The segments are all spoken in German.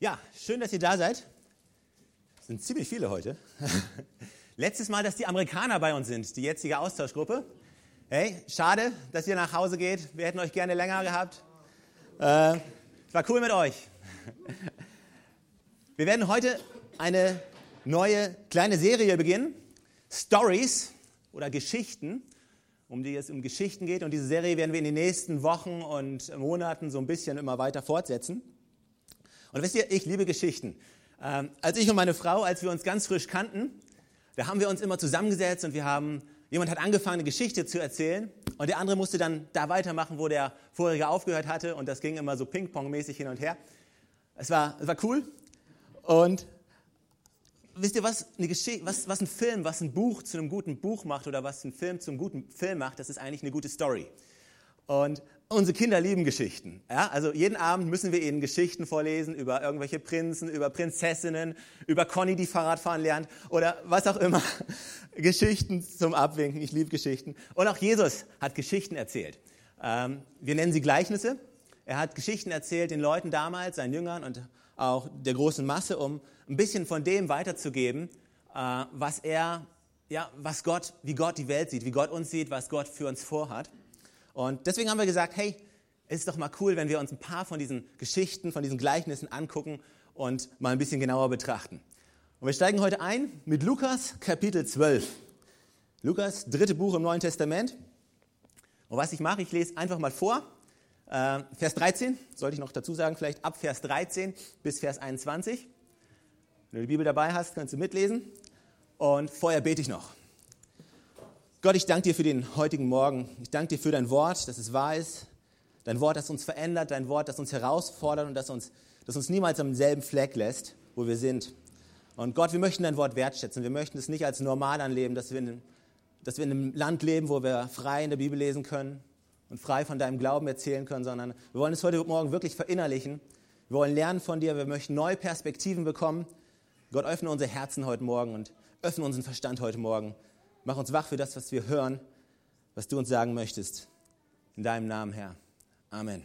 Ja, schön, dass ihr da seid. Es sind ziemlich viele heute. Letztes Mal, dass die Amerikaner bei uns sind, die jetzige Austauschgruppe. Hey, schade, dass ihr nach Hause geht. Wir hätten euch gerne länger gehabt. Äh, war cool mit euch. Wir werden heute eine neue kleine Serie beginnen. Stories oder Geschichten, um die es um Geschichten geht. Und diese Serie werden wir in den nächsten Wochen und Monaten so ein bisschen immer weiter fortsetzen. Und wisst ihr, ich liebe Geschichten. Ähm, als ich und meine Frau, als wir uns ganz frisch kannten, da haben wir uns immer zusammengesetzt und wir haben, jemand hat angefangen, eine Geschichte zu erzählen und der andere musste dann da weitermachen, wo der vorherige aufgehört hatte und das ging immer so Ping-Pong-mäßig hin und her. Es war, es war cool und wisst ihr, was, eine was, was ein Film, was ein Buch zu einem guten Buch macht oder was ein Film zum guten Film macht, das ist eigentlich eine gute Story. Und unsere Kinder lieben Geschichten. Ja? Also jeden Abend müssen wir ihnen Geschichten vorlesen über irgendwelche Prinzen, über Prinzessinnen, über Conny, die Fahrradfahren lernt oder was auch immer. Geschichten zum Abwinken. Ich liebe Geschichten. Und auch Jesus hat Geschichten erzählt. Ähm, wir nennen sie Gleichnisse. Er hat Geschichten erzählt den Leuten damals, seinen Jüngern und auch der großen Masse, um ein bisschen von dem weiterzugeben, äh, was er, ja, was Gott, wie Gott die Welt sieht, wie Gott uns sieht, was Gott für uns vorhat. Und deswegen haben wir gesagt, hey, es ist doch mal cool, wenn wir uns ein paar von diesen Geschichten, von diesen Gleichnissen angucken und mal ein bisschen genauer betrachten. Und wir steigen heute ein mit Lukas Kapitel 12. Lukas, dritte Buch im Neuen Testament. Und was ich mache, ich lese einfach mal vor. Äh, Vers 13, sollte ich noch dazu sagen, vielleicht ab Vers 13 bis Vers 21. Wenn du die Bibel dabei hast, kannst du mitlesen. Und vorher bete ich noch. Gott, ich danke dir für den heutigen Morgen. Ich danke dir für dein Wort, dass es wahr ist. Dein Wort, das uns verändert, dein Wort, das uns herausfordert und das uns, das uns niemals am selben Fleck lässt, wo wir sind. Und Gott, wir möchten dein Wort wertschätzen. Wir möchten es nicht als normal anleben, dass wir, in, dass wir in einem Land leben, wo wir frei in der Bibel lesen können und frei von deinem Glauben erzählen können, sondern wir wollen es heute Morgen wirklich verinnerlichen. Wir wollen lernen von dir. Wir möchten neue Perspektiven bekommen. Gott, öffne unsere Herzen heute Morgen und öffne unseren Verstand heute Morgen Mach uns wach für das, was wir hören, was du uns sagen möchtest. In deinem Namen, Herr. Amen.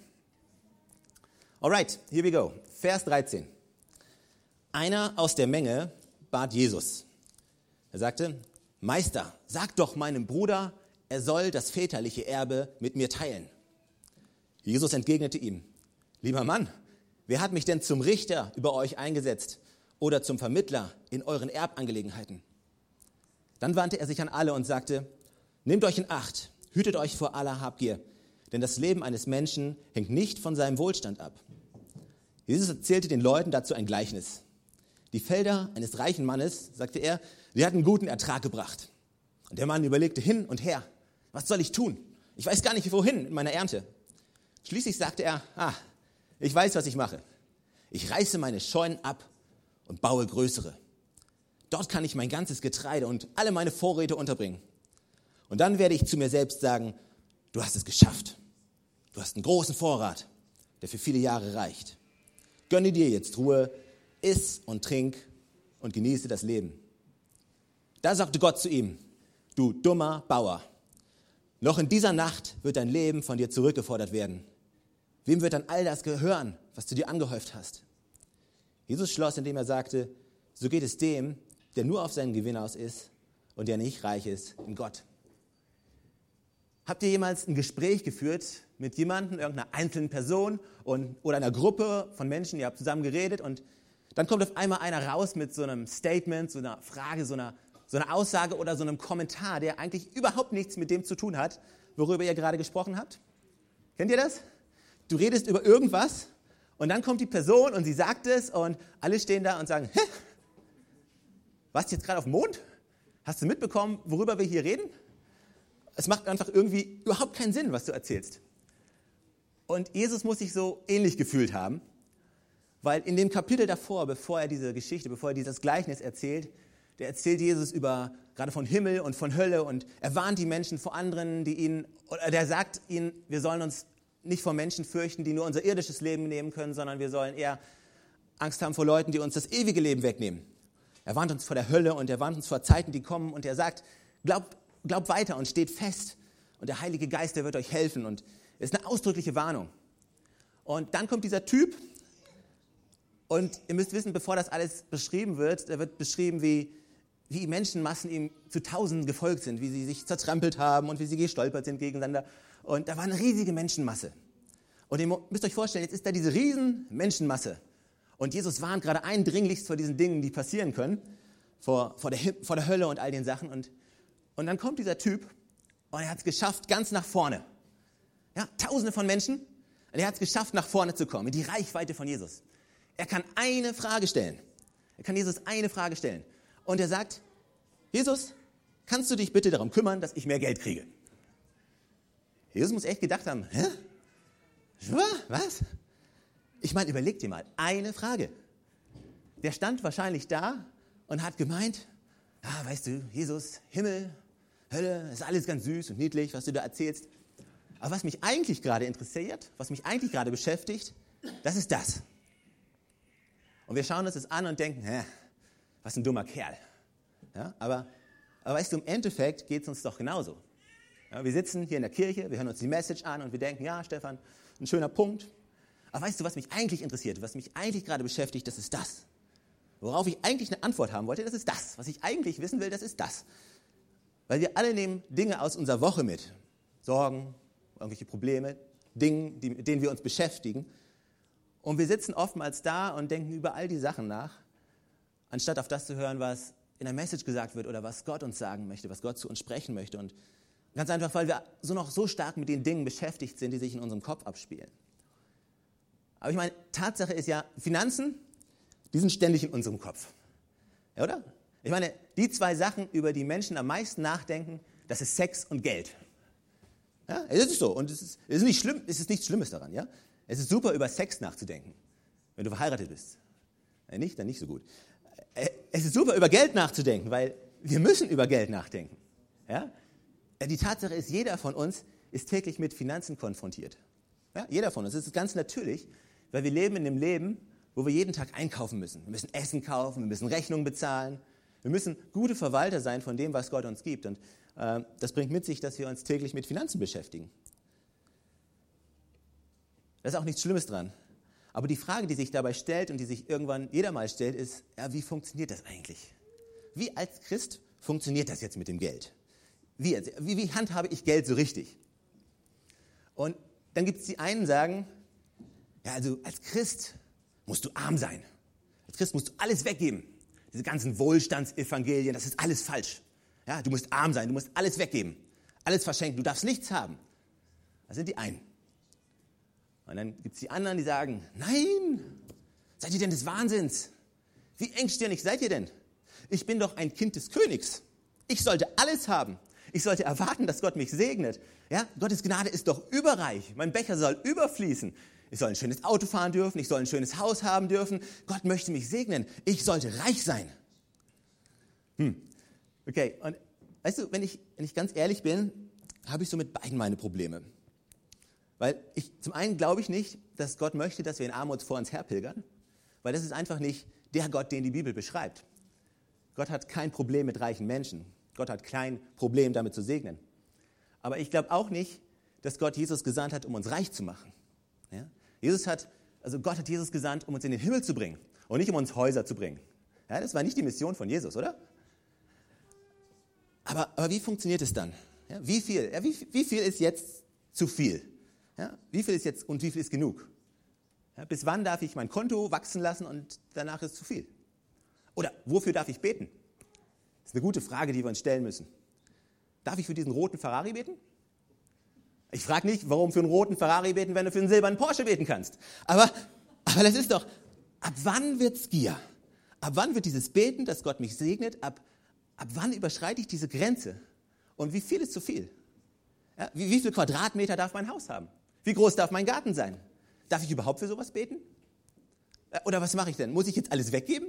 Alright, here we go. Vers 13. Einer aus der Menge bat Jesus. Er sagte, Meister, sag doch meinem Bruder, er soll das väterliche Erbe mit mir teilen. Jesus entgegnete ihm, lieber Mann, wer hat mich denn zum Richter über euch eingesetzt oder zum Vermittler in euren Erbangelegenheiten? Dann wandte er sich an alle und sagte, nehmt euch in Acht, hütet euch vor aller Habgier, denn das Leben eines Menschen hängt nicht von seinem Wohlstand ab. Jesus erzählte den Leuten dazu ein Gleichnis. Die Felder eines reichen Mannes, sagte er, die hatten guten Ertrag gebracht. Und der Mann überlegte hin und her, was soll ich tun? Ich weiß gar nicht, wohin in meiner Ernte. Schließlich sagte er, ah, ich weiß, was ich mache. Ich reiße meine Scheunen ab und baue größere. Dort kann ich mein ganzes Getreide und alle meine Vorräte unterbringen. Und dann werde ich zu mir selbst sagen, du hast es geschafft. Du hast einen großen Vorrat, der für viele Jahre reicht. Gönne dir jetzt Ruhe, iss und trink und genieße das Leben. Da sagte Gott zu ihm, du dummer Bauer, noch in dieser Nacht wird dein Leben von dir zurückgefordert werden. Wem wird dann all das gehören, was du dir angehäuft hast? Jesus schloss, indem er sagte, so geht es dem, der nur auf seinen Gewinn aus ist und der nicht reich ist in Gott. Habt ihr jemals ein Gespräch geführt mit jemandem, irgendeiner einzelnen Person und, oder einer Gruppe von Menschen, ihr habt zusammen geredet und dann kommt auf einmal einer raus mit so einem Statement, so einer Frage, so einer, so einer Aussage oder so einem Kommentar, der eigentlich überhaupt nichts mit dem zu tun hat, worüber ihr gerade gesprochen habt? Kennt ihr das? Du redest über irgendwas und dann kommt die Person und sie sagt es und alle stehen da und sagen, Hä? Warst du jetzt gerade auf dem Mond? Hast du mitbekommen, worüber wir hier reden? Es macht einfach irgendwie überhaupt keinen Sinn, was du erzählst. Und Jesus muss sich so ähnlich gefühlt haben, weil in dem Kapitel davor, bevor er diese Geschichte, bevor er dieses Gleichnis erzählt, der erzählt Jesus über gerade von Himmel und von Hölle und er warnt die Menschen vor anderen, die ihn, oder der sagt ihnen, wir sollen uns nicht vor Menschen fürchten, die nur unser irdisches Leben nehmen können, sondern wir sollen eher Angst haben vor Leuten, die uns das ewige Leben wegnehmen. Er warnt uns vor der Hölle und er warnt uns vor Zeiten, die kommen und er sagt, glaubt glaub weiter und steht fest und der Heilige Geist, der wird euch helfen und es ist eine ausdrückliche Warnung. Und dann kommt dieser Typ Und ihr müsst wissen, bevor das alles beschrieben wird, da wird beschrieben, wie, wie Menschenmassen ihm zu Tausenden gefolgt sind, wie sie sich zertrampelt haben und wie sie gestolpert sind gegeneinander. Und da war eine riesige Menschenmasse. Und ihr müsst euch vorstellen, jetzt ist da diese riesen Menschenmasse. Und Jesus warnt gerade eindringlichst vor diesen Dingen, die passieren können, vor, vor, der, vor der Hölle und all den Sachen. Und, und dann kommt dieser Typ und er hat es geschafft, ganz nach vorne. Ja, tausende von Menschen. Und er hat es geschafft, nach vorne zu kommen, in die Reichweite von Jesus. Er kann eine Frage stellen. Er kann Jesus eine Frage stellen. Und er sagt, Jesus, kannst du dich bitte darum kümmern, dass ich mehr Geld kriege? Jesus muss echt gedacht haben, hä? Was? Ich meine, überleg dir mal, eine Frage. Der stand wahrscheinlich da und hat gemeint, ah, weißt du, Jesus, Himmel, Hölle, ist alles ganz süß und niedlich, was du da erzählst. Aber was mich eigentlich gerade interessiert, was mich eigentlich gerade beschäftigt, das ist das. Und wir schauen uns das an und denken, hä, was ein dummer Kerl. Ja, aber, aber weißt du, im Endeffekt geht es uns doch genauso. Ja, wir sitzen hier in der Kirche, wir hören uns die Message an und wir denken, ja, Stefan, ein schöner Punkt. Aber weißt du, was mich eigentlich interessiert, was mich eigentlich gerade beschäftigt, das ist das. Worauf ich eigentlich eine Antwort haben wollte, das ist das. Was ich eigentlich wissen will, das ist das. Weil wir alle nehmen Dinge aus unserer Woche mit. Sorgen, irgendwelche Probleme, Dinge, die, mit denen wir uns beschäftigen. Und wir sitzen oftmals da und denken über all die Sachen nach, anstatt auf das zu hören, was in der Message gesagt wird oder was Gott uns sagen möchte, was Gott zu uns sprechen möchte. Und ganz einfach, weil wir so noch so stark mit den Dingen beschäftigt sind, die sich in unserem Kopf abspielen. Aber ich meine, Tatsache ist ja, Finanzen, die sind ständig in unserem Kopf. Ja, oder? Ich meine, die zwei Sachen, über die Menschen am meisten nachdenken, das ist Sex und Geld. Ja, es ist so. Und es ist, es ist nicht schlimm, es ist nichts Schlimmes daran. Ja? Es ist super, über Sex nachzudenken, wenn du verheiratet bist. Wenn nicht, dann nicht so gut. Äh, es ist super, über Geld nachzudenken, weil wir müssen über Geld nachdenken. Ja? Äh, die Tatsache ist, jeder von uns ist täglich mit Finanzen konfrontiert. Ja? Jeder von uns. Das ist ganz natürlich, weil wir leben in einem Leben, wo wir jeden Tag einkaufen müssen. Wir müssen Essen kaufen, wir müssen Rechnungen bezahlen. Wir müssen gute Verwalter sein von dem, was Gott uns gibt. Und äh, das bringt mit sich, dass wir uns täglich mit Finanzen beschäftigen. Da ist auch nichts Schlimmes dran. Aber die Frage, die sich dabei stellt und die sich irgendwann jeder mal stellt, ist, ja, wie funktioniert das eigentlich? Wie als Christ funktioniert das jetzt mit dem Geld? Wie, wie, wie handhabe ich Geld so richtig? Und dann gibt es die einen, sagen, ja, also als Christ musst du arm sein. Als Christ musst du alles weggeben. Diese ganzen Wohlstandsevangelien, das ist alles falsch. Ja, du musst arm sein, du musst alles weggeben, alles verschenken, du darfst nichts haben. Das sind die einen. Und dann gibt es die anderen, die sagen, nein, seid ihr denn des Wahnsinns? Wie engstirnig seid ihr denn? Ich bin doch ein Kind des Königs. Ich sollte alles haben. Ich sollte erwarten, dass Gott mich segnet. Ja, Gottes Gnade ist doch überreich. Mein Becher soll überfließen. Ich soll ein schönes Auto fahren dürfen. Ich soll ein schönes Haus haben dürfen. Gott möchte mich segnen. Ich sollte reich sein. Hm. Okay, und weißt du, wenn ich, wenn ich ganz ehrlich bin, habe ich so mit beiden meine Probleme. Weil ich, zum einen glaube ich nicht, dass Gott möchte, dass wir in Armut vor uns herpilgern, weil das ist einfach nicht der Gott, den die Bibel beschreibt. Gott hat kein Problem mit reichen Menschen. Gott hat kein Problem damit zu segnen. Aber ich glaube auch nicht, dass Gott Jesus gesandt hat, um uns reich zu machen. Jesus hat, also Gott hat Jesus gesandt, um uns in den Himmel zu bringen und nicht um uns Häuser zu bringen. Ja, das war nicht die Mission von Jesus, oder? Aber, aber wie funktioniert es dann? Ja, wie, viel, ja, wie, wie viel ist jetzt zu viel? Ja, wie viel ist jetzt und wie viel ist genug? Ja, bis wann darf ich mein Konto wachsen lassen und danach ist zu viel? Oder wofür darf ich beten? Das ist eine gute Frage, die wir uns stellen müssen. Darf ich für diesen roten Ferrari beten? Ich frage nicht, warum für einen roten Ferrari beten, wenn du für einen silbernen Porsche beten kannst. Aber, aber das ist doch, ab wann wird's Gier? Ab wann wird dieses Beten, dass Gott mich segnet, ab, ab wann überschreite ich diese Grenze? Und wie viel ist zu viel? Ja, wie, wie viel Quadratmeter darf mein Haus haben? Wie groß darf mein Garten sein? Darf ich überhaupt für sowas beten? Äh, oder was mache ich denn? Muss ich jetzt alles weggeben?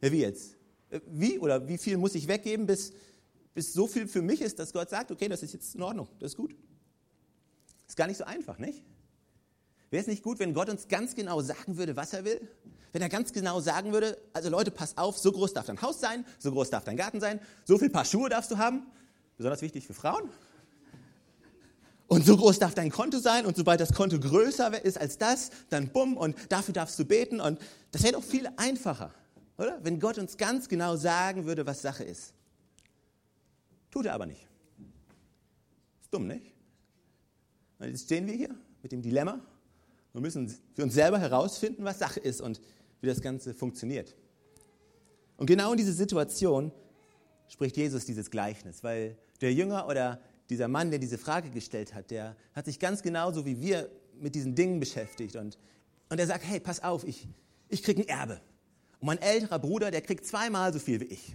Ja, wie jetzt? Äh, wie oder wie viel muss ich weggeben, bis, bis so viel für mich ist, dass Gott sagt, okay, das ist jetzt in Ordnung, das ist gut. Ist gar nicht so einfach, nicht? Wäre es nicht gut, wenn Gott uns ganz genau sagen würde, was er will? Wenn er ganz genau sagen würde, also Leute, pass auf, so groß darf dein Haus sein, so groß darf dein Garten sein, so viel Paar Schuhe darfst du haben, besonders wichtig für Frauen, Und so groß darf dein Konto sein und sobald das Konto größer ist als das, dann bumm und dafür darfst du beten und das wäre doch viel einfacher, oder? Wenn Gott uns ganz genau sagen würde, was Sache ist. Tut er aber nicht. Ist dumm, nicht? Und jetzt stehen wir hier mit dem Dilemma und müssen für uns selber herausfinden, was Sache ist und wie das Ganze funktioniert. Und genau in diese Situation spricht Jesus dieses Gleichnis, weil der Jünger oder dieser Mann, der diese Frage gestellt hat, der hat sich ganz genauso wie wir mit diesen Dingen beschäftigt und, und er sagt, hey, pass auf, ich, ich kriege ein Erbe. Und mein älterer Bruder, der kriegt zweimal so viel wie ich.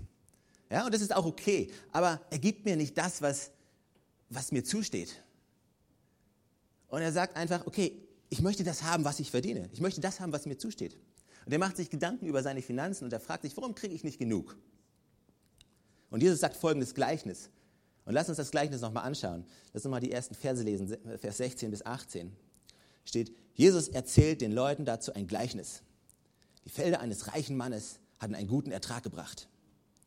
Ja, und das ist auch okay, aber er gibt mir nicht das, was, was mir zusteht. Und er sagt einfach, okay, ich möchte das haben, was ich verdiene. Ich möchte das haben, was mir zusteht. Und er macht sich Gedanken über seine Finanzen und er fragt sich, warum kriege ich nicht genug? Und Jesus sagt folgendes Gleichnis. Und lass uns das Gleichnis nochmal anschauen. Lass uns mal die ersten Verse lesen, Vers 16 bis 18. Steht, Jesus erzählt den Leuten dazu ein Gleichnis. Die Felder eines reichen Mannes hatten einen guten Ertrag gebracht.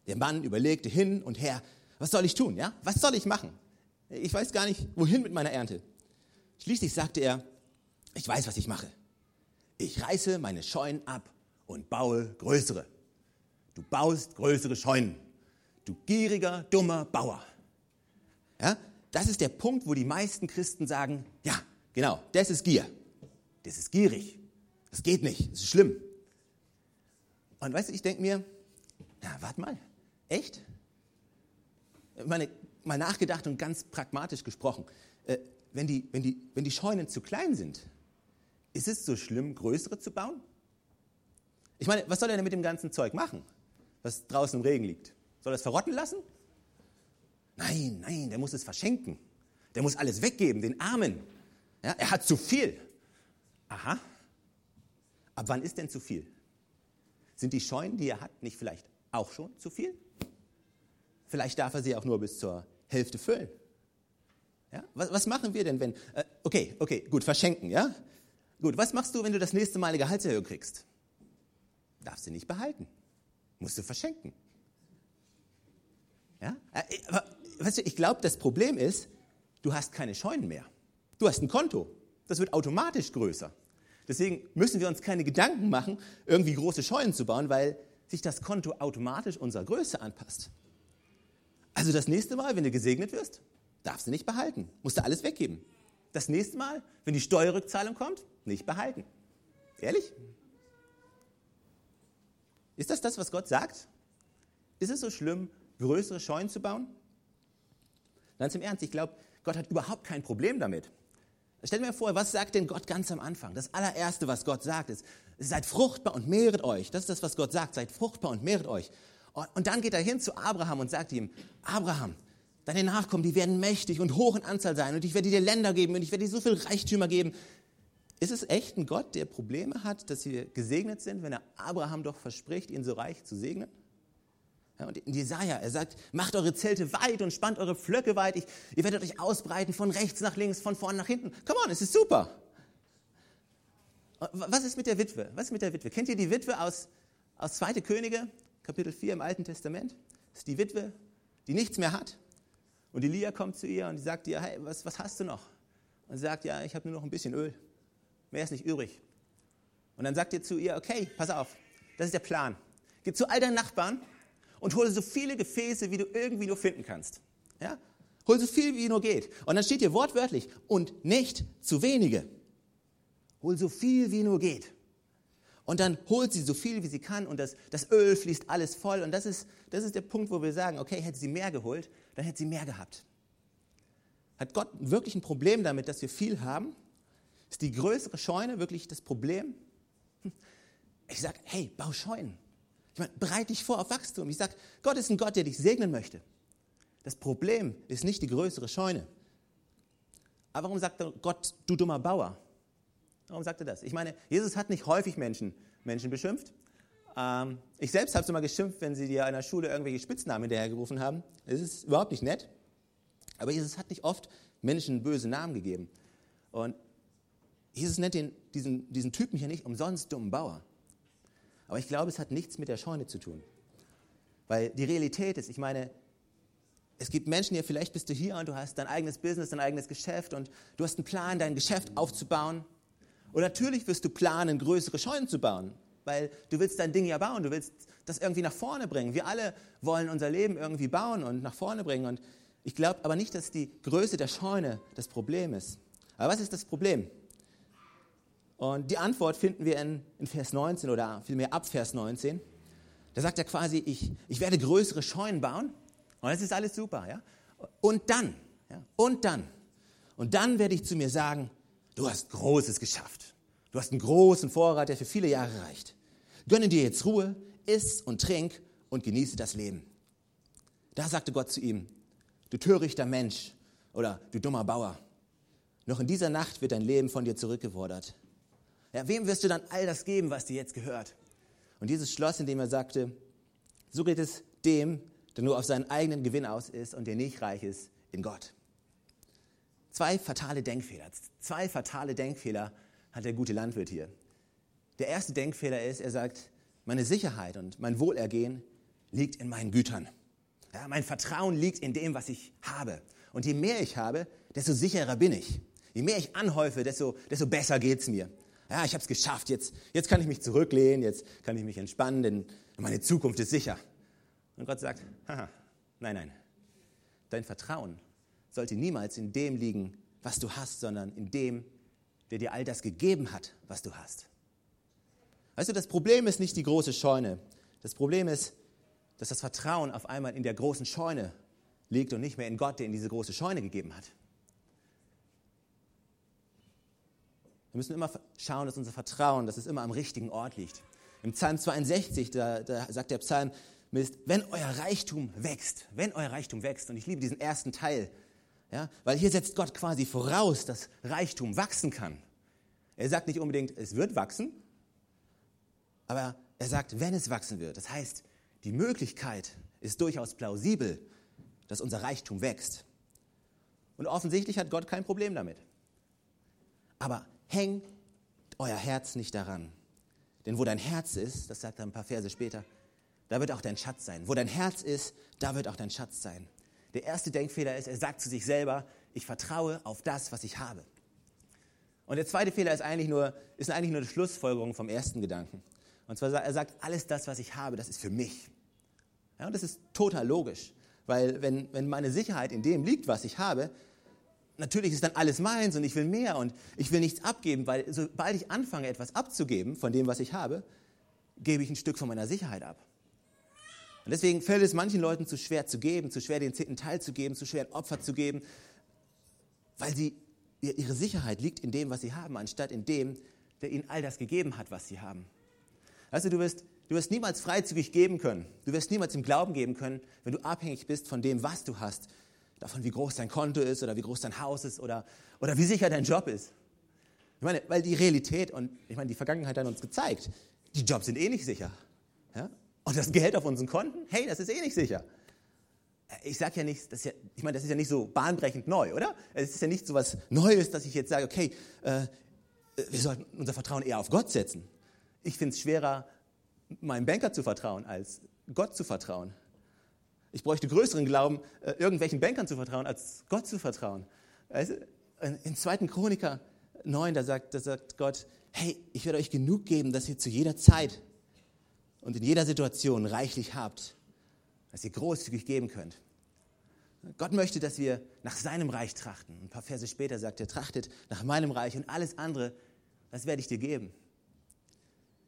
Der Mann überlegte hin und her, was soll ich tun? Ja? Was soll ich machen? Ich weiß gar nicht, wohin mit meiner Ernte. Schließlich sagte er, ich weiß, was ich mache. Ich reiße meine Scheunen ab und baue größere. Du baust größere Scheunen. Du gieriger, dummer Bauer. Ja, das ist der Punkt, wo die meisten Christen sagen, ja, genau, das ist Gier. Das ist gierig. Das geht nicht. Das ist schlimm. Und weißt du, ich denke mir, ja, warte mal, echt? Meine, mal nachgedacht und ganz pragmatisch gesprochen. Äh, wenn, die, wenn, die, wenn die Scheunen zu klein sind, ist es so schlimm, größere zu bauen? Ich meine, was soll er denn mit dem ganzen Zeug machen, was draußen im Regen liegt? Soll er es verrotten lassen? Nein, nein, der muss es verschenken. Der muss alles weggeben, den Armen. Ja, er hat zu viel. Aha. Ab wann ist denn zu viel? Sind die Scheunen, die er hat, nicht vielleicht auch schon zu viel? Vielleicht darf er sie auch nur bis zur Hälfte füllen. Ja? Was, was, machen wir denn, wenn. Äh, okay, okay, gut, verschenken, ja? Gut, was machst du, wenn du das nächste Mal eine Gehaltserhöhung kriegst? Darfst du nicht behalten. Musst du verschenken. Ja? Äh, aber, weißt du, ich glaube, das Problem ist, du hast keine Scheunen mehr. Du hast ein Konto. Das wird automatisch größer. Deswegen müssen wir uns keine Gedanken machen, irgendwie große Scheunen zu bauen, weil sich das Konto automatisch unserer Größe anpasst. Also das nächste Mal, wenn du gesegnet wirst, darfst du nicht behalten. Musst du alles weggeben. Das nächste Mal, wenn die Steuerrückzahlung kommt, nicht behalten. Ehrlich? Ist das das, was Gott sagt? Ist es so schlimm, größere Scheunen zu bauen? Ganz im Ernst, ich glaube, Gott hat überhaupt kein Problem damit. Stell mal vor, was sagt denn Gott ganz am Anfang? Das allererste, was Gott sagt, ist, seid fruchtbar und mehret euch. Das ist das, was Gott sagt, seid fruchtbar und mehret euch. Und dann geht er hin zu Abraham und sagt ihm, Abraham, deine Nachkommen, die werden mächtig und hoch in Anzahl sein und ich werde dir Länder geben und ich werde dir so viel Reichtümer geben. Ist es echt ein Gott, der Probleme hat, dass wir gesegnet sind, wenn er Abraham doch verspricht, ihn so reich zu segnen? Ja, und in Jesaja, er sagt, macht eure Zelte weit und spannt eure Flöcke weit. Ich, ihr werdet euch ausbreiten von rechts nach links, von vorn nach hinten. Come on, es ist super. Was ist mit der Witwe? Was ist mit der Witwe? Kennt ihr die Witwe aus, aus 2. Könige, Kapitel 4 im Alten Testament? Das ist die Witwe, die nichts mehr hat. Und Elia kommt zu ihr und sagt ihr, hey, was, was hast du noch? Und sie sagt, ja, ich habe nur noch ein bisschen Öl. Mehr ist nicht übrig. Und dann sagt ihr zu ihr, okay, pass auf, das ist der Plan. Geh zu all deinen Nachbarn und hole so viele Gefäße, wie du irgendwie nur finden kannst. Ja? Hol so viel, wie nur geht. Und dann steht hier wortwörtlich, und nicht zu wenige. Hol so viel, wie nur geht. Und dann holt sie so viel, wie sie kann und das, das Öl fließt alles voll. Und das ist, das ist der Punkt, wo wir sagen, okay, hätte sie mehr geholt, dann hätte sie mehr gehabt. Hat Gott wirklich ein Problem damit, dass wir viel haben? Ist die größere Scheune wirklich das Problem? Ich sage, hey, bau Scheunen. Ich meine, bereite dich vor auf Wachstum. Ich sage, Gott ist ein Gott, der dich segnen möchte. Das Problem ist nicht die größere Scheune. Aber warum sagt Gott, du dummer Bauer? Warum sagt er das? Ich meine, Jesus hat nicht häufig Menschen, Menschen beschimpft. Ähm, ich selbst habe es immer geschimpft, wenn sie dir in der Schule irgendwelche Spitznamen hinterhergerufen haben. Das ist überhaupt nicht nett. Aber Jesus hat nicht oft Menschen böse Namen gegeben. Und Jesus nennt den, diesen, diesen Typen hier nicht umsonst dummen Bauer. Aber ich glaube, es hat nichts mit der Scheune zu tun. Weil die Realität ist, ich meine, es gibt Menschen hier, vielleicht bist du hier und du hast dein eigenes Business, dein eigenes Geschäft und du hast einen Plan, dein Geschäft aufzubauen. Und natürlich wirst du planen, größere Scheunen zu bauen, weil du willst dein Ding ja bauen, du willst das irgendwie nach vorne bringen. Wir alle wollen unser Leben irgendwie bauen und nach vorne bringen. Und ich glaube aber nicht, dass die Größe der Scheune das Problem ist. Aber was ist das Problem? Und die Antwort finden wir in, in Vers 19 oder vielmehr ab Vers 19. Da sagt er quasi, ich, ich werde größere Scheunen bauen und das ist alles super. Ja? Und dann, ja, und dann, und dann werde ich zu mir sagen, du hast Großes geschafft. Du hast einen großen Vorrat, der für viele Jahre reicht. Gönne dir jetzt Ruhe, iss und trink und genieße das Leben. Da sagte Gott zu ihm, du törichter Mensch oder du dummer Bauer, noch in dieser Nacht wird dein Leben von dir zurückgefordert. Ja, wem wirst du dann all das geben, was dir jetzt gehört? Und Jesus schloss, indem er sagte, so geht es dem, der nur auf seinen eigenen Gewinn aus ist und der nicht reich ist in Gott. Zwei fatale Denkfehler. Zwei fatale Denkfehler hat der gute Landwirt hier. Der erste Denkfehler ist, er sagt, meine Sicherheit und mein Wohlergehen liegt in meinen Gütern. Ja, mein Vertrauen liegt in dem, was ich habe. Und je mehr ich habe, desto sicherer bin ich. Je mehr ich anhäufe, desto, desto besser geht es mir. Ja, ich habe es geschafft, jetzt, jetzt kann ich mich zurücklehnen, jetzt kann ich mich entspannen, denn meine Zukunft ist sicher. Und Gott sagt, haha, nein, nein, dein Vertrauen sollte niemals in dem liegen, was du hast, sondern in dem, der dir all das gegeben hat, was du hast. Weißt du, das Problem ist nicht die große Scheune. Das Problem ist, dass das Vertrauen auf einmal in der großen Scheune liegt und nicht mehr in Gott, der in diese große Scheune gegeben hat. Wir müssen immer schauen, dass unser Vertrauen, dass es immer am richtigen Ort liegt. Im Psalm 62, da, da sagt der Psalm, wenn euer Reichtum wächst, wenn euer Reichtum wächst, und ich liebe diesen ersten Teil, ja, weil hier setzt Gott quasi voraus, dass Reichtum wachsen kann. Er sagt nicht unbedingt, es wird wachsen, aber er sagt, wenn es wachsen wird. Das heißt, die Möglichkeit ist durchaus plausibel, dass unser Reichtum wächst. Und offensichtlich hat Gott kein Problem damit. Aber hängt euer Herz nicht daran. Denn wo dein Herz ist, das sagt er ein paar Verse später, da wird auch dein Schatz sein. Wo dein Herz ist, da wird auch dein Schatz sein. Der erste Denkfehler ist, er sagt zu sich selber, ich vertraue auf das, was ich habe. Und der zweite Fehler ist eigentlich nur, ist eigentlich nur die Schlussfolgerung vom ersten Gedanken. Und zwar, er sagt, alles das, was ich habe, das ist für mich. Ja, und das ist total logisch. Weil wenn, wenn meine Sicherheit in dem liegt, was ich habe, natürlich ist dann alles meins und ich will mehr und ich will nichts abgeben, weil sobald ich anfange, etwas abzugeben von dem, was ich habe, gebe ich ein Stück von meiner Sicherheit ab. Und deswegen fällt es manchen Leuten zu schwer zu geben, zu schwer den zehnten Teil zu geben, zu schwer ein Opfer zu geben, weil sie, ihre Sicherheit liegt in dem, was sie haben, anstatt in dem, der ihnen all das gegeben hat, was sie haben. Also du wirst, du wirst niemals freizügig geben können. Du wirst niemals im Glauben geben können, wenn du abhängig bist von dem, was du hast. Davon, wie groß dein Konto ist oder wie groß dein Haus ist oder, oder wie sicher dein Job ist. Ich meine, weil die Realität und ich meine, die Vergangenheit hat uns gezeigt, die Jobs sind eh nicht sicher. Ja? Und das Geld auf unseren Konten, hey, das ist eh nicht sicher. Ich sage ja nicht, ja, ich meine, das ist ja nicht so bahnbrechend neu, oder? Es ist ja nicht so was Neues, dass ich jetzt sage, okay, äh, wir sollten unser Vertrauen eher auf Gott setzen. Ich finde es schwerer, meinem Banker zu vertrauen, als Gott zu vertrauen. Ich bräuchte größeren Glauben, äh, irgendwelchen Bankern zu vertrauen, als Gott zu vertrauen. Also, in 2. Chroniker 9, da sagt, da sagt Gott, hey, ich werde euch genug geben, dass ihr zu jeder Zeit und in jeder Situation reichlich habt, dass ihr großzügig geben könnt. Gott möchte, dass wir nach seinem Reich trachten. Ein paar Verse später sagt er, trachtet nach meinem Reich und alles andere, das werde ich dir geben.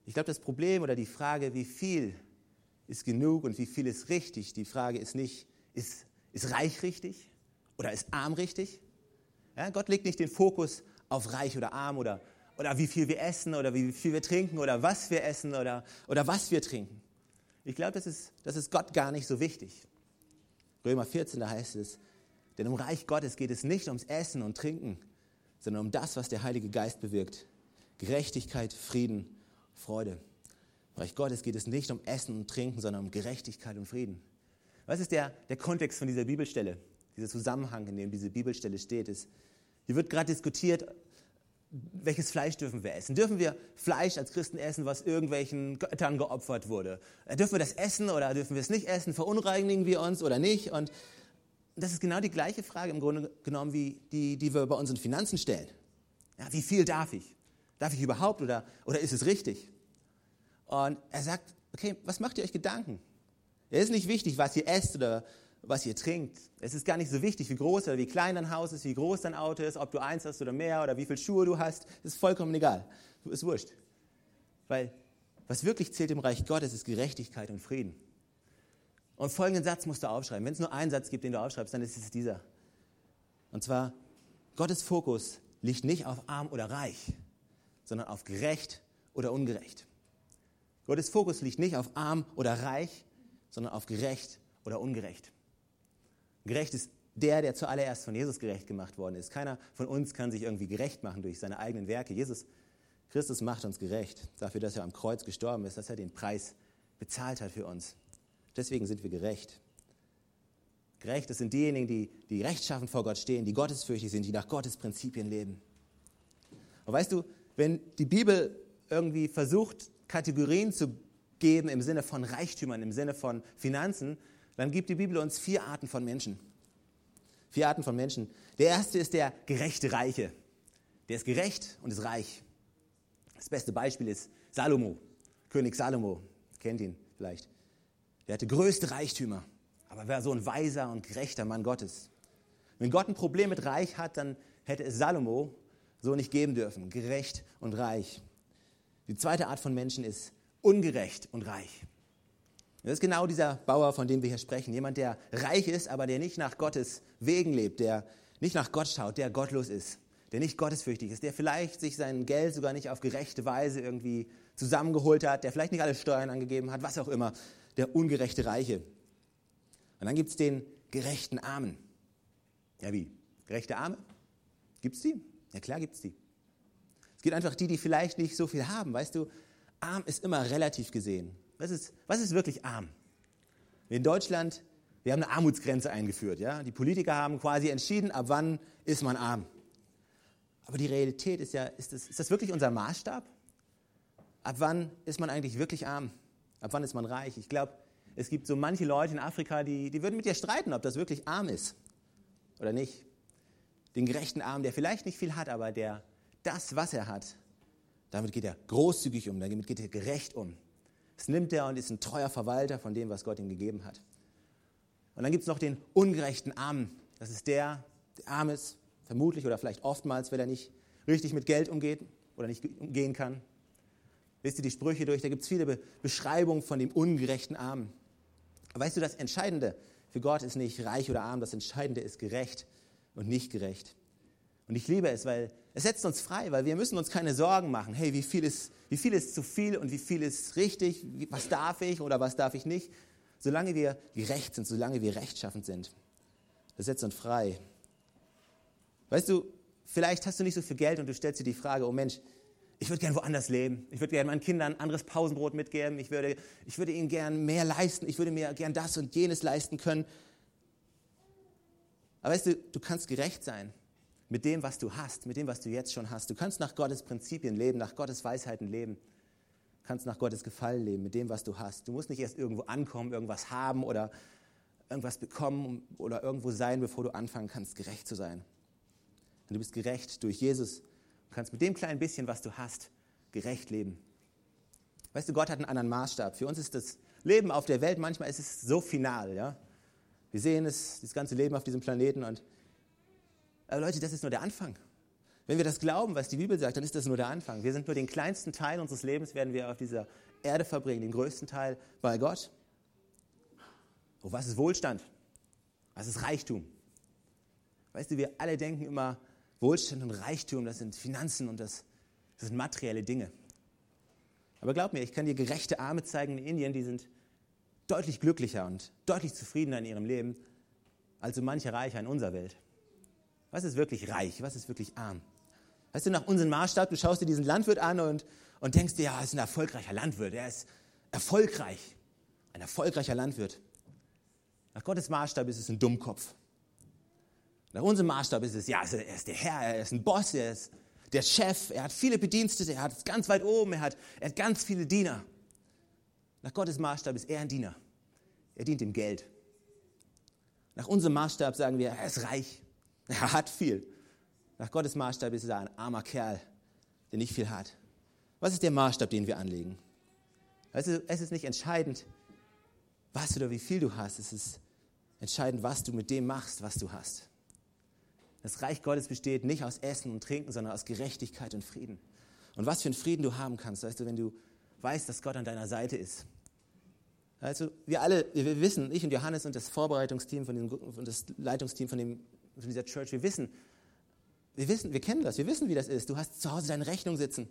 Ich glaube, das Problem oder die Frage, wie viel ist genug und wie viel ist richtig, die Frage ist nicht, ist, ist reich richtig oder ist arm richtig? Ja, Gott legt nicht den Fokus auf reich oder arm oder oder wie viel wir essen oder wie viel wir trinken oder was wir essen oder, oder was wir trinken. Ich glaube, das ist, das ist Gott gar nicht so wichtig. Römer 14, da heißt es, denn im Reich Gottes geht es nicht ums Essen und Trinken, sondern um das, was der Heilige Geist bewirkt. Gerechtigkeit, Frieden, Freude. Im Reich Gottes geht es nicht um Essen und Trinken, sondern um Gerechtigkeit und Frieden. Was ist der, der Kontext von dieser Bibelstelle? Dieser Zusammenhang, in dem diese Bibelstelle steht, ist, hier wird gerade diskutiert, welches Fleisch dürfen wir essen? Dürfen wir Fleisch als Christen essen, was irgendwelchen Göttern geopfert wurde? Äh, dürfen wir das essen oder dürfen wir es nicht essen? Verunreinigen wir uns oder nicht? Und das ist genau die gleiche Frage im Grunde genommen, wie die, die wir bei unseren Finanzen stellen. Ja, wie viel darf ich? Darf ich überhaupt oder, oder ist es richtig? Und er sagt, okay, was macht ihr euch Gedanken? Es ist nicht wichtig, was ihr esst oder was ihr trinkt. Es ist gar nicht so wichtig, wie groß oder wie klein dein Haus ist, wie groß dein Auto ist, ob du eins hast oder mehr oder wie viele Schuhe du hast. Das ist vollkommen egal. Ist wurscht. Weil was wirklich zählt im Reich Gottes ist Gerechtigkeit und Frieden. Und folgenden Satz musst du aufschreiben. Wenn es nur einen Satz gibt, den du aufschreibst, dann ist es dieser. Und zwar, Gottes Fokus liegt nicht auf arm oder reich, sondern auf gerecht oder ungerecht. Gottes Fokus liegt nicht auf arm oder reich, sondern auf gerecht oder ungerecht. Gerecht ist der, der zuallererst von Jesus gerecht gemacht worden ist. Keiner von uns kann sich irgendwie gerecht machen durch seine eigenen Werke. Jesus Christus macht uns gerecht dafür, dass er am Kreuz gestorben ist, dass er den Preis bezahlt hat für uns. Deswegen sind wir gerecht. Gerecht, das sind diejenigen, die, die rechtschaffen vor Gott stehen, die gottesfürchtig sind, die nach Gottes Prinzipien leben. Und weißt du, wenn die Bibel irgendwie versucht, Kategorien zu geben im Sinne von Reichtümern, im Sinne von Finanzen, dann gibt die Bibel uns vier Arten von Menschen. Vier Arten von Menschen. Der erste ist der gerechte Reiche. Der ist gerecht und ist reich. Das beste Beispiel ist Salomo, König Salomo. Kennt ihn vielleicht. Der hatte größte Reichtümer, aber war so ein weiser und gerechter Mann Gottes. Wenn Gott ein Problem mit Reich hat, dann hätte es Salomo so nicht geben dürfen. Gerecht und reich. Die zweite Art von Menschen ist ungerecht und reich. Das ist genau dieser Bauer, von dem wir hier sprechen. Jemand, der reich ist, aber der nicht nach Gottes Wegen lebt, der nicht nach Gott schaut, der gottlos ist, der nicht gottesfürchtig ist, der vielleicht sich sein Geld sogar nicht auf gerechte Weise irgendwie zusammengeholt hat, der vielleicht nicht alle Steuern angegeben hat, was auch immer, der ungerechte Reiche. Und dann gibt es den gerechten Armen. Ja, wie? Gerechte Arme? Gibt es die? Ja, klar gibt es die. Es gibt einfach die, die vielleicht nicht so viel haben. Weißt du, arm ist immer relativ gesehen. Was ist, was ist wirklich arm? In Deutschland, wir haben eine Armutsgrenze eingeführt. Ja? Die Politiker haben quasi entschieden, ab wann ist man arm. Aber die Realität ist ja, ist das, ist das wirklich unser Maßstab? Ab wann ist man eigentlich wirklich arm? Ab wann ist man reich? Ich glaube, es gibt so manche Leute in Afrika, die, die würden mit dir streiten, ob das wirklich arm ist oder nicht. Den gerechten Arm, der vielleicht nicht viel hat, aber der das, was er hat, damit geht er großzügig um, damit geht er gerecht um. Das nimmt er und ist ein treuer Verwalter von dem, was Gott ihm gegeben hat. Und dann gibt es noch den ungerechten Armen. Das ist der, der arm ist, vermutlich oder vielleicht oftmals, weil er nicht richtig mit Geld umgeht oder nicht umgehen kann. Wisst ihr die Sprüche durch? Da gibt es viele Be Beschreibungen von dem ungerechten Armen. Weißt du, das Entscheidende für Gott ist nicht reich oder arm, das Entscheidende ist gerecht und nicht gerecht. Und ich liebe es, weil es setzt uns frei, weil wir müssen uns keine Sorgen machen. Hey, wie viel ist, wie viel ist zu viel und wie viel ist richtig? Was darf ich oder was darf ich nicht? Solange wir gerecht sind, solange wir rechtschaffend sind. Das setzt uns frei. Weißt du, vielleicht hast du nicht so viel Geld und du stellst dir die Frage, oh Mensch, ich würde gerne woanders leben. Ich würde gerne meinen Kindern ein anderes Pausenbrot mitgeben. Ich würde, ich würde ihnen gern mehr leisten. Ich würde mir gern das und jenes leisten können. Aber weißt du, du kannst gerecht sein mit dem, was du hast, mit dem, was du jetzt schon hast. Du kannst nach Gottes Prinzipien leben, nach Gottes Weisheiten leben. Du kannst nach Gottes Gefallen leben, mit dem, was du hast. Du musst nicht erst irgendwo ankommen, irgendwas haben oder irgendwas bekommen oder irgendwo sein, bevor du anfangen kannst, gerecht zu sein. Du bist gerecht durch Jesus und kannst mit dem kleinen bisschen, was du hast, gerecht leben. Weißt du, Gott hat einen anderen Maßstab. Für uns ist das Leben auf der Welt manchmal ist es so final. Ja? Wir sehen es, das ganze Leben auf diesem Planeten und aber Leute, das ist nur der Anfang. Wenn wir das glauben, was die Bibel sagt, dann ist das nur der Anfang. Wir sind nur den kleinsten Teil unseres Lebens, werden wir auf dieser Erde verbringen, den größten Teil bei Gott. Oh, was ist Wohlstand? Was ist Reichtum? Weißt du, wir alle denken immer, Wohlstand und Reichtum, das sind Finanzen und das, das sind materielle Dinge. Aber glaub mir, ich kann dir gerechte Arme zeigen in Indien, die sind deutlich glücklicher und deutlich zufriedener in ihrem Leben als so manche Reicher in unserer Welt. Was ist wirklich reich? Was ist wirklich arm? Weißt du, nach unserem Maßstab, du schaust dir diesen Landwirt an und, und denkst dir, ja, er ist ein erfolgreicher Landwirt. Er ist erfolgreich. Ein erfolgreicher Landwirt. Nach Gottes Maßstab ist es ein Dummkopf. Nach unserem Maßstab ist es, ja, er ist der Herr, er ist ein Boss, er ist der Chef, er hat viele Bedienstete, er hat es ganz weit oben, er hat, er hat ganz viele Diener. Nach Gottes Maßstab ist er ein Diener. Er dient dem Geld. Nach unserem Maßstab sagen wir, er ist reich, er hat viel. Nach Gottes Maßstab ist er ein armer Kerl, der nicht viel hat. Was ist der Maßstab, den wir anlegen? Also, es ist nicht entscheidend, was oder wie viel du hast. Es ist entscheidend, was du mit dem machst, was du hast. Das Reich Gottes besteht nicht aus Essen und Trinken, sondern aus Gerechtigkeit und Frieden. Und was für einen Frieden du haben kannst, weißt du, wenn du weißt, dass Gott an deiner Seite ist. Also wir alle, wir wissen, ich und Johannes und das Vorbereitungsteam von dem, und das Leitungsteam von, dem, von dieser Church, wir wissen, wir wissen, wir kennen das, wir wissen, wie das ist. Du hast zu Hause deine Rechnung sitzen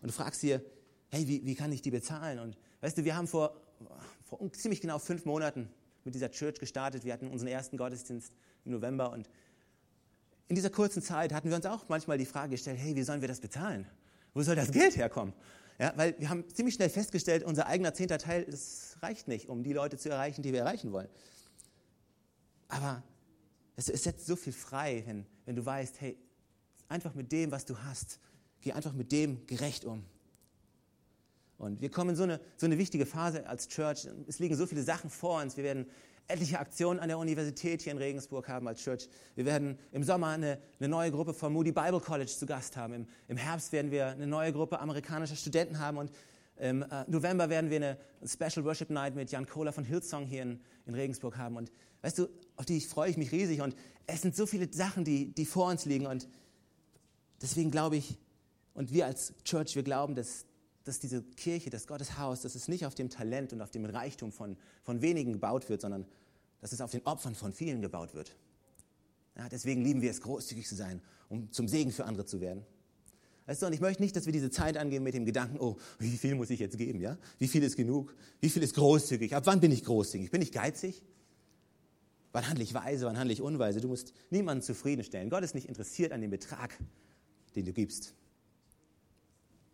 und du fragst dir, hey, wie, wie kann ich die bezahlen? Und weißt du, wir haben vor, vor ziemlich genau fünf Monaten mit dieser Church gestartet. Wir hatten unseren ersten Gottesdienst im November und in dieser kurzen Zeit hatten wir uns auch manchmal die Frage gestellt, hey, wie sollen wir das bezahlen? Wo soll das Geld herkommen? Ja, weil wir haben ziemlich schnell festgestellt, unser eigener zehnter Teil, das reicht nicht, um die Leute zu erreichen, die wir erreichen wollen. Aber es, setzt so viel frei, wenn, wenn du weißt, hey, einfach mit dem, was du hast, geh einfach mit dem gerecht um. Und wir kommen in so eine, so eine wichtige Phase als Church. Es liegen so viele Sachen vor uns. Wir werden etliche Aktionen an der Universität hier in Regensburg haben als Church. Wir werden im Sommer eine, eine neue Gruppe vom Moody Bible College zu Gast haben. Im, Im, Herbst werden wir eine neue Gruppe amerikanischer Studenten haben und im äh, November werden wir eine Special Worship Night mit Jan Kohler von Hillsong hier in, in Regensburg haben. Und weißt du, auf die freue ich mich riesig. Und es sind so viele Sachen, die, die vor uns liegen. Und deswegen glaube ich, und wir als Church, wir glauben, dass, dass diese Kirche, das Gotteshaus, dass es nicht auf dem Talent und auf dem Reichtum von, von wenigen gebaut wird, sondern dass es auf den Opfern von vielen gebaut wird. Ja, deswegen lieben wir es, großzügig zu sein, um zum Segen für andere zu werden. Weißt du, und ich möchte nicht, dass wir diese Zeit angehen mit dem Gedanken, oh, wie viel muss ich jetzt geben, ja? Wie viel ist genug? Wie viel ist großzügig? Ab wann bin ich großzügig? Bin ich geizig? Wann handle ich weise, wann handle ich unweise? Du musst niemanden zufriedenstellen. Gott ist nicht interessiert an dem Betrag, den du gibst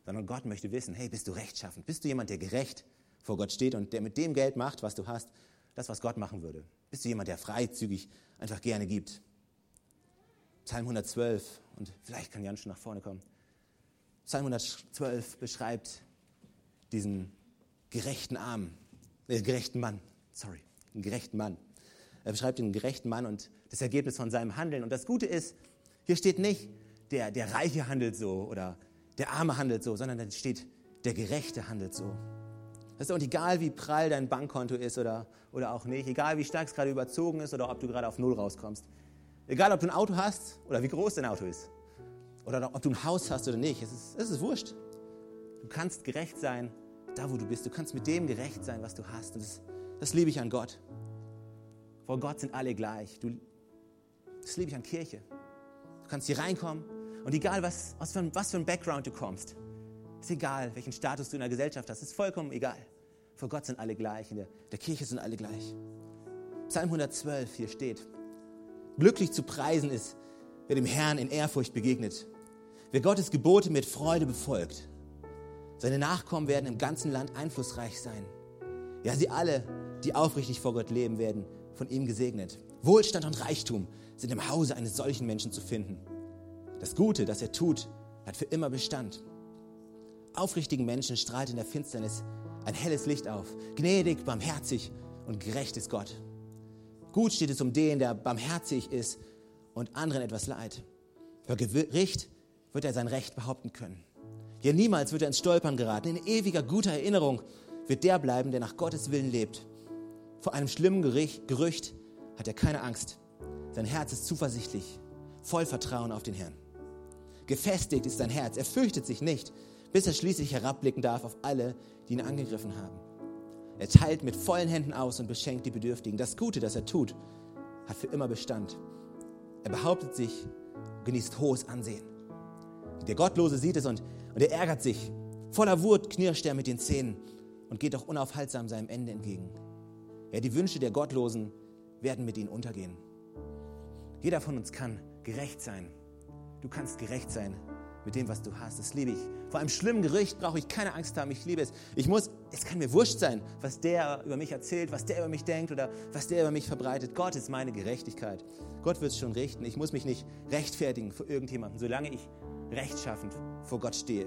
sondern Gott möchte wissen, hey, bist du rechtschaffend? Bist du jemand, der gerecht vor Gott steht und der mit dem Geld macht, was du hast, das, was Gott machen würde? Bist du jemand, der freizügig einfach gerne gibt? Psalm 112, und vielleicht kann Jan schon nach vorne kommen. Psalm 112 beschreibt diesen gerechten Arm, äh, gerechten Mann, sorry, einen gerechten Mann. Er beschreibt den gerechten Mann und das Ergebnis von seinem Handeln. Und das Gute ist, hier steht nicht, der, der Reiche handelt so oder der Arme handelt so, sondern da steht, der Gerechte handelt so. Das ist und egal wie prall dein Bankkonto ist oder, oder auch nicht, egal wie stark es gerade überzogen ist oder ob du gerade auf Null rauskommst, egal ob du ein Auto hast oder wie groß dein Auto ist oder ob du ein Haus hast oder nicht, es ist, es ist wurscht. Du kannst gerecht sein, da wo du bist. Du kannst mit dem gerecht sein, was du hast. Und das, das liebe ich an Gott. Vor Gott sind alle gleich. Du, das liebe ich an Kirche. Du kannst hier reinkommen und egal, was, aus was für ein Background du kommst, ist egal, welchen Status du in der Gesellschaft hast, ist vollkommen egal. Vor Gott sind alle gleich, in der, der Kirche sind alle gleich. Psalm 112 hier steht, glücklich zu preisen ist, wer dem Herrn in Ehrfurcht begegnet, wer Gottes Gebote mit Freude befolgt. Seine Nachkommen werden im ganzen Land einflussreich sein. Ja, sie alle, die aufrichtig vor Gott leben, werden von ihm gesegnet. Wohlstand und Reichtum sind im Hause eines solchen Menschen zu finden. Das Gute, das er tut, hat für immer Bestand. Aufrichtigen Menschen strahlt in der Finsternis ein helles Licht auf. Gnädig, barmherzig und gerecht ist Gott. Gut steht es um den, der barmherzig ist und anderen etwas leid. Vor Gericht wird er sein Recht behaupten können. Ja, niemals wird er ins Stolpern geraten. In ewiger guter Erinnerung wird der bleiben, der nach Gottes Willen lebt. Vor einem schlimmen Gerücht hat er keine Angst. Sein Herz ist zuversichtlich, voll Vertrauen auf den Herrn. Gefestigt ist sein Herz. Er fürchtet sich nicht, bis er schließlich herabblicken darf auf alle, die ihn angegriffen haben. Er teilt mit vollen Händen aus und beschenkt die Bedürftigen. Das Gute, das er tut, hat für immer Bestand. Er behauptet sich, genießt hohes Ansehen. Der Gottlose sieht es und, und er ärgert sich. Voller Wut knirscht er mit den Zähnen und geht auch unaufhaltsam seinem Ende entgegen. Ja, die Wünsche der Gottlosen werden mit ihnen untergehen. Jeder von uns kann gerecht sein Du kannst gerecht sein mit dem, was du hast. Das liebe ich. Vor einem schlimmen Gericht brauche ich keine Angst haben. Ich liebe es. Ich muss, es kann mir wurscht sein, was der über mich erzählt, was der über mich denkt oder was der über mich verbreitet. Gott ist meine Gerechtigkeit. Gott wird es schon richten. Ich muss mich nicht rechtfertigen vor irgendjemandem, solange ich rechtschaffend vor Gott stehe.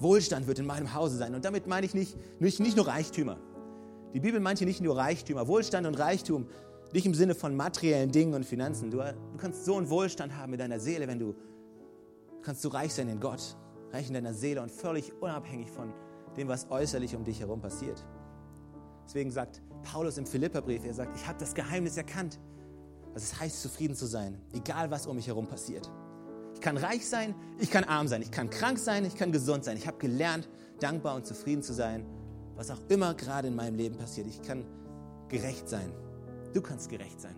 Wohlstand wird in meinem Hause sein. Und damit meine ich nicht, nicht, nicht nur Reichtümer. Die Bibel meint hier nicht nur Reichtümer. Wohlstand und Reichtum, Nicht im Sinne von materiellen Dingen und Finanzen. Du, du kannst so einen Wohlstand haben in deiner Seele, wenn du kannst du reich sein in Gott, reich in deiner Seele und völlig unabhängig von dem, was äußerlich um dich herum passiert. Deswegen sagt Paulus im Philipperbrief, er sagt, ich habe das Geheimnis erkannt, was es heißt, zufrieden zu sein, egal was um mich herum passiert. Ich kann reich sein, ich kann arm sein, ich kann krank sein, ich kann gesund sein. Ich habe gelernt, dankbar und zufrieden zu sein, was auch immer gerade in meinem Leben passiert. Ich kann gerecht sein. Du kannst gerecht sein.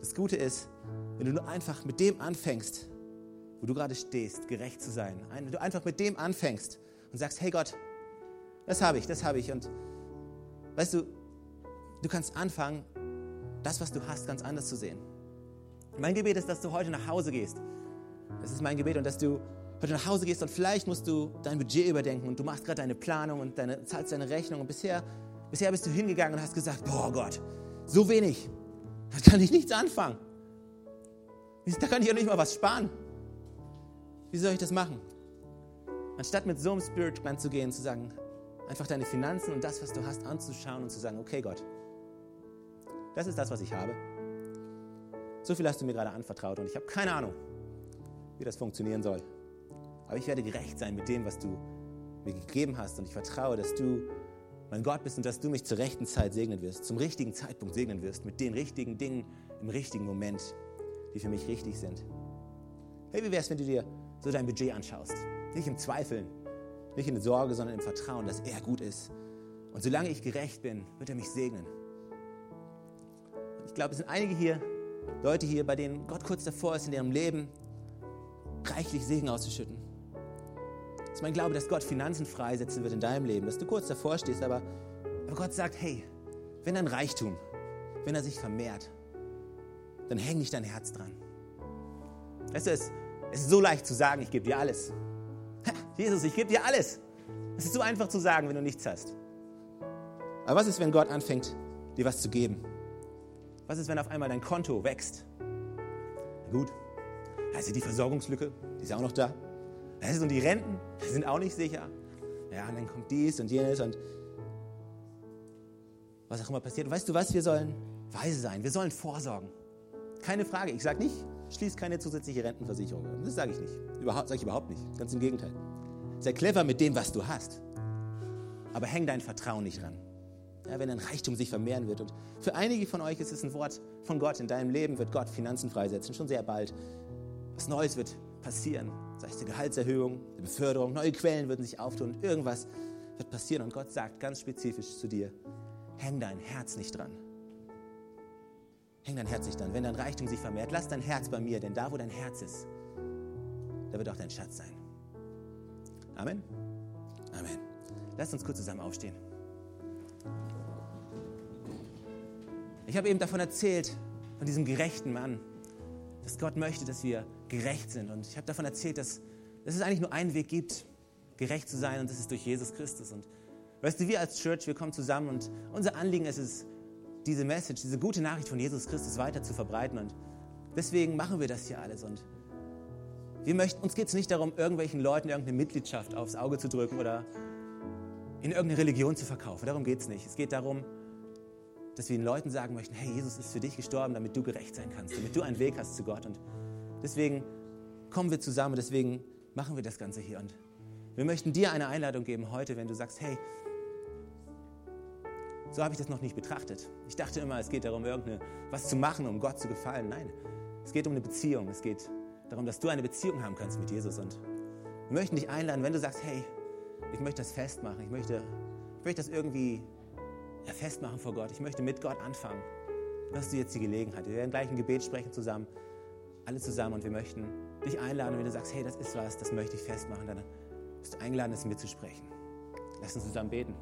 Das Gute ist, wenn du nur einfach mit dem anfängst, wo du gerade stehst, gerecht zu sein. Wenn du einfach mit dem anfängst und sagst, hey Gott, das habe ich, das habe ich. Und weißt du, du kannst anfangen, das, was du hast, ganz anders zu sehen. Mein Gebet ist, dass du heute nach Hause gehst. Das ist mein Gebet und dass du heute nach Hause gehst und vielleicht musst du dein Budget überdenken und du machst gerade deine Planung und deine, zahlst deine Rechnung und bisher, bisher bist du hingegangen und hast gesagt, boah Gott, so wenig, da kann ich nichts anfangen. Da kann ich auch nicht mal was sparen. Wie soll ich das machen? Anstatt mit so einem Spirit ranzugehen, zu sagen, einfach deine Finanzen und das, was du hast, anzuschauen und zu sagen, okay Gott, das ist das, was ich habe. So viel hast du mir gerade anvertraut und ich habe keine Ahnung, wie das funktionieren soll. Aber ich werde gerecht sein mit dem, was du mir gegeben hast und ich vertraue, dass du mein Gott bist und dass du mich zur rechten Zeit segnen wirst, zum richtigen Zeitpunkt segnen wirst, mit den richtigen Dingen im richtigen Moment, die für mich richtig sind. Hey, wie wäre es, wenn du dir so dein Budget anschaust? Nicht im Zweifeln, nicht in der Sorge, sondern im Vertrauen, dass er gut ist. Und solange ich gerecht bin, wird er mich segnen. Ich glaube, es sind einige hier, Leute hier, bei denen Gott kurz davor ist, in ihrem Leben reichlich Segen auszuschütten. Es ist mein Glaube, dass Gott Finanzen freisetzen wird in deinem Leben, dass du kurz davor stehst, aber, aber Gott sagt, hey, wenn dein Reichtum, wenn er sich vermehrt, dann häng nicht dein Herz dran. Weißt du, es, es ist so leicht zu sagen, ich gebe dir alles. Jesus, ich gebe dir alles. Es ist so einfach zu sagen, wenn du nichts hast. Aber was ist, wenn Gott anfängt, dir was zu geben? Was ist, wenn auf einmal dein Konto wächst? gut, also die Versorgungslücke, die ist auch noch da. Und die Renten sind auch nicht sicher. Ja, und dann kommt dies und jenes und was auch immer passiert. weißt du was, wir sollen weise sein, wir sollen vorsorgen. Keine Frage, ich sage nicht, schließ keine zusätzliche Rentenversicherung. Das sage ich nicht. Überhaupt, sage ich überhaupt nicht. Ganz im Gegenteil. Sei clever mit dem, was du hast. Aber häng dein Vertrauen nicht ran. Ja, wenn dein Reichtum sich vermehren wird. Und für einige von euch ist es ein Wort von Gott. In deinem Leben wird Gott Finanzen freisetzen, schon sehr bald. Was Neues wird passieren. Sei es die Gehaltserhöhung, die Beförderung, neue Quellen würden sich auftun. Irgendwas wird passieren. Und Gott sagt ganz spezifisch zu dir, häng dein Herz nicht dran. Häng dein Herz nicht dran. Wenn dein Reichtum sich vermehrt, lass dein Herz bei mir, denn da, wo dein Herz ist, da wird auch dein Schatz sein. Amen. Amen. Lass uns kurz zusammen aufstehen. Ich habe eben davon erzählt, von diesem gerechten Mann, dass Gott möchte, dass wir gerecht sind. Und ich habe davon erzählt, dass, dass es eigentlich nur einen Weg gibt, gerecht zu sein, und das ist durch Jesus Christus. Und weißt du, wir als Church, wir kommen zusammen und unser Anliegen ist es, diese Message, diese gute Nachricht von Jesus Christus weiter zu verbreiten. Und deswegen machen wir das hier alles. Und wir möchten, uns geht es nicht darum, irgendwelchen Leuten irgendeine Mitgliedschaft aufs Auge zu drücken oder in irgendeine Religion zu verkaufen. Darum geht es nicht. Es geht darum, dass wir den Leuten sagen möchten, hey, Jesus ist für dich gestorben, damit du gerecht sein kannst, damit du einen Weg hast zu Gott. Und deswegen kommen wir zusammen, deswegen machen wir das Ganze hier. Und wir möchten dir eine Einladung geben heute, wenn du sagst, hey, so habe ich das noch nicht betrachtet. Ich dachte immer, es geht darum, irgendeine, was zu machen, um Gott zu gefallen. Nein, es geht um eine Beziehung. Es geht darum, dass du eine Beziehung haben kannst mit Jesus. Und wir möchten dich einladen, wenn du sagst, hey, ich möchte das festmachen, ich möchte, ich möchte das irgendwie festmachen vor Gott, ich möchte mit Gott anfangen. Dann hast du jetzt die Gelegenheit. Wir werden gleich ein Gebet sprechen zusammen, alle zusammen und wir möchten dich einladen. Und wenn du sagst, hey, das ist was, das möchte ich festmachen, dann bist du eingeladen, das mitzusprechen. Lass uns zusammen beten.